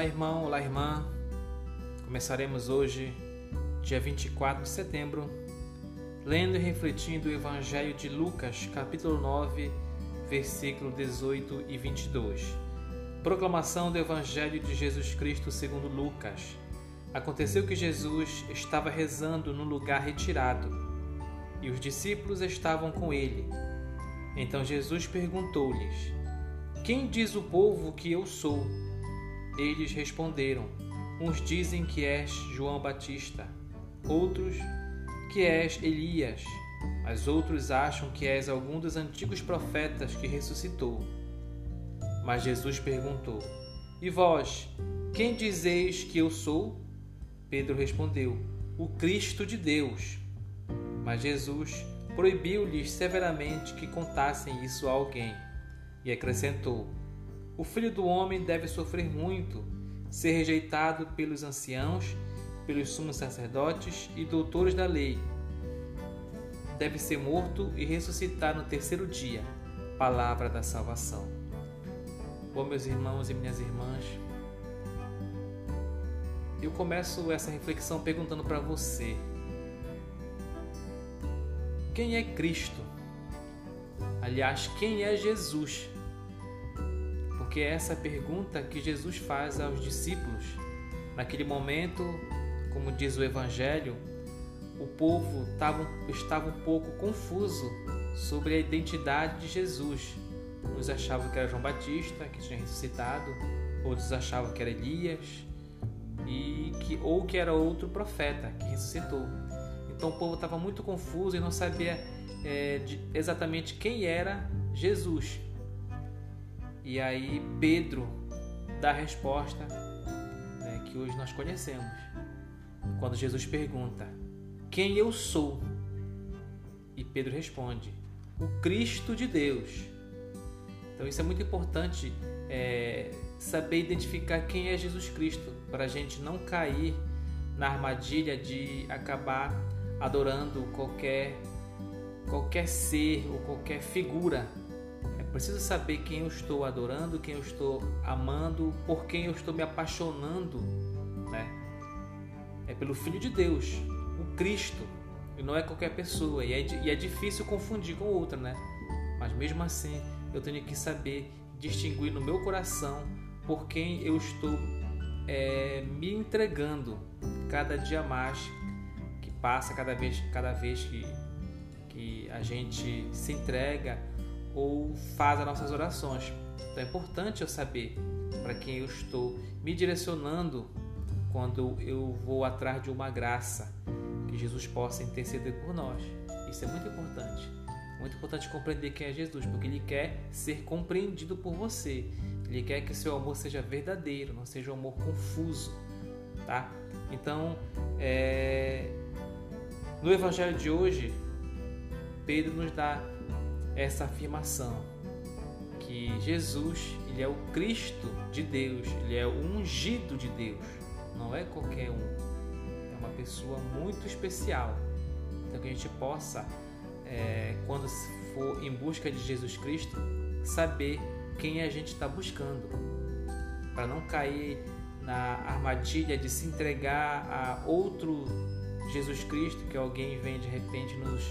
Olá, irmão, olá, irmã. Começaremos hoje, dia 24 de setembro, lendo e refletindo o Evangelho de Lucas, capítulo 9, versículo 18 e 22. Proclamação do Evangelho de Jesus Cristo segundo Lucas. Aconteceu que Jesus estava rezando num lugar retirado, e os discípulos estavam com ele. Então Jesus perguntou-lhes: Quem diz o povo que eu sou? Eles responderam: Uns dizem que és João Batista, outros que és Elias, mas outros acham que és algum dos antigos profetas que ressuscitou. Mas Jesus perguntou: E vós, quem dizeis que eu sou? Pedro respondeu: O Cristo de Deus. Mas Jesus proibiu-lhes severamente que contassem isso a alguém e acrescentou: o filho do homem deve sofrer muito, ser rejeitado pelos anciãos, pelos sumos sacerdotes e doutores da lei. Deve ser morto e ressuscitar no terceiro dia. Palavra da salvação. Bom, meus irmãos e minhas irmãs, eu começo essa reflexão perguntando para você: quem é Cristo? Aliás, quem é Jesus? Porque é essa pergunta que Jesus faz aos discípulos. Naquele momento, como diz o Evangelho, o povo estava, um pouco confuso sobre a identidade de Jesus. Uns achavam que era João Batista, que tinha ressuscitado, outros achavam que era Elias, e que, ou que era outro profeta que ressuscitou. Então o povo estava muito confuso e não sabia é, de, exatamente quem era Jesus. E aí Pedro dá a resposta né, que hoje nós conhecemos. Quando Jesus pergunta: Quem eu sou? E Pedro responde: O Cristo de Deus. Então isso é muito importante é, saber identificar quem é Jesus Cristo para a gente não cair na armadilha de acabar adorando qualquer qualquer ser ou qualquer figura preciso saber quem eu estou adorando, quem eu estou amando, por quem eu estou me apaixonando, né? É pelo Filho de Deus, o Cristo, e não é qualquer pessoa. E é, e é difícil confundir com outra, né? Mas mesmo assim, eu tenho que saber distinguir no meu coração por quem eu estou é, me entregando cada dia mais que passa, cada vez, cada vez que, que a gente se entrega ou faz as nossas orações. Então é importante eu saber para quem eu estou me direcionando quando eu vou atrás de uma graça que Jesus possa interceder por nós. Isso é muito importante. Muito importante compreender quem é Jesus, porque Ele quer ser compreendido por você. Ele quer que seu amor seja verdadeiro, não seja um amor confuso, tá? Então, é... no Evangelho de hoje, Pedro nos dá essa afirmação que Jesus, ele é o Cristo de Deus, ele é o ungido de Deus, não é qualquer um. É uma pessoa muito especial. Então que a gente possa, é, quando for em busca de Jesus Cristo, saber quem a gente está buscando, para não cair na armadilha de se entregar a outro Jesus Cristo que alguém vem de repente nos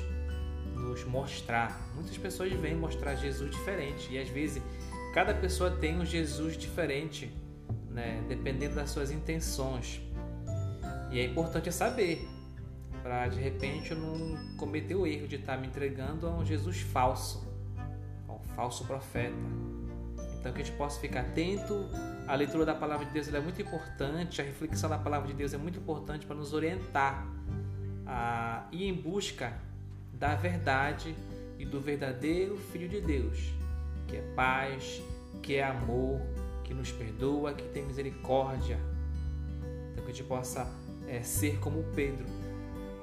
nos mostrar. Muitas pessoas vêm mostrar Jesus diferente e às vezes cada pessoa tem um Jesus diferente, né? dependendo das suas intenções. E é importante saber para de repente eu não cometer o erro de estar me entregando a um Jesus falso, a um falso profeta. Então que a gente possa ficar atento. A leitura da palavra de Deus é muito importante, a reflexão da palavra de Deus é muito importante para nos orientar a ir em busca da verdade e do verdadeiro Filho de Deus, que é paz, que é amor, que nos perdoa, que tem misericórdia. Então que a gente possa é, ser como Pedro,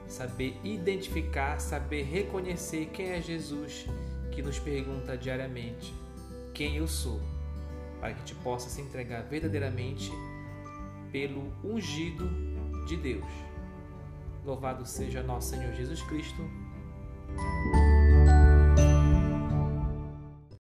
saber identificar, saber reconhecer quem é Jesus que nos pergunta diariamente quem eu sou, para que a gente possa se entregar verdadeiramente pelo ungido de Deus. Louvado seja nosso Senhor Jesus Cristo. Thank you.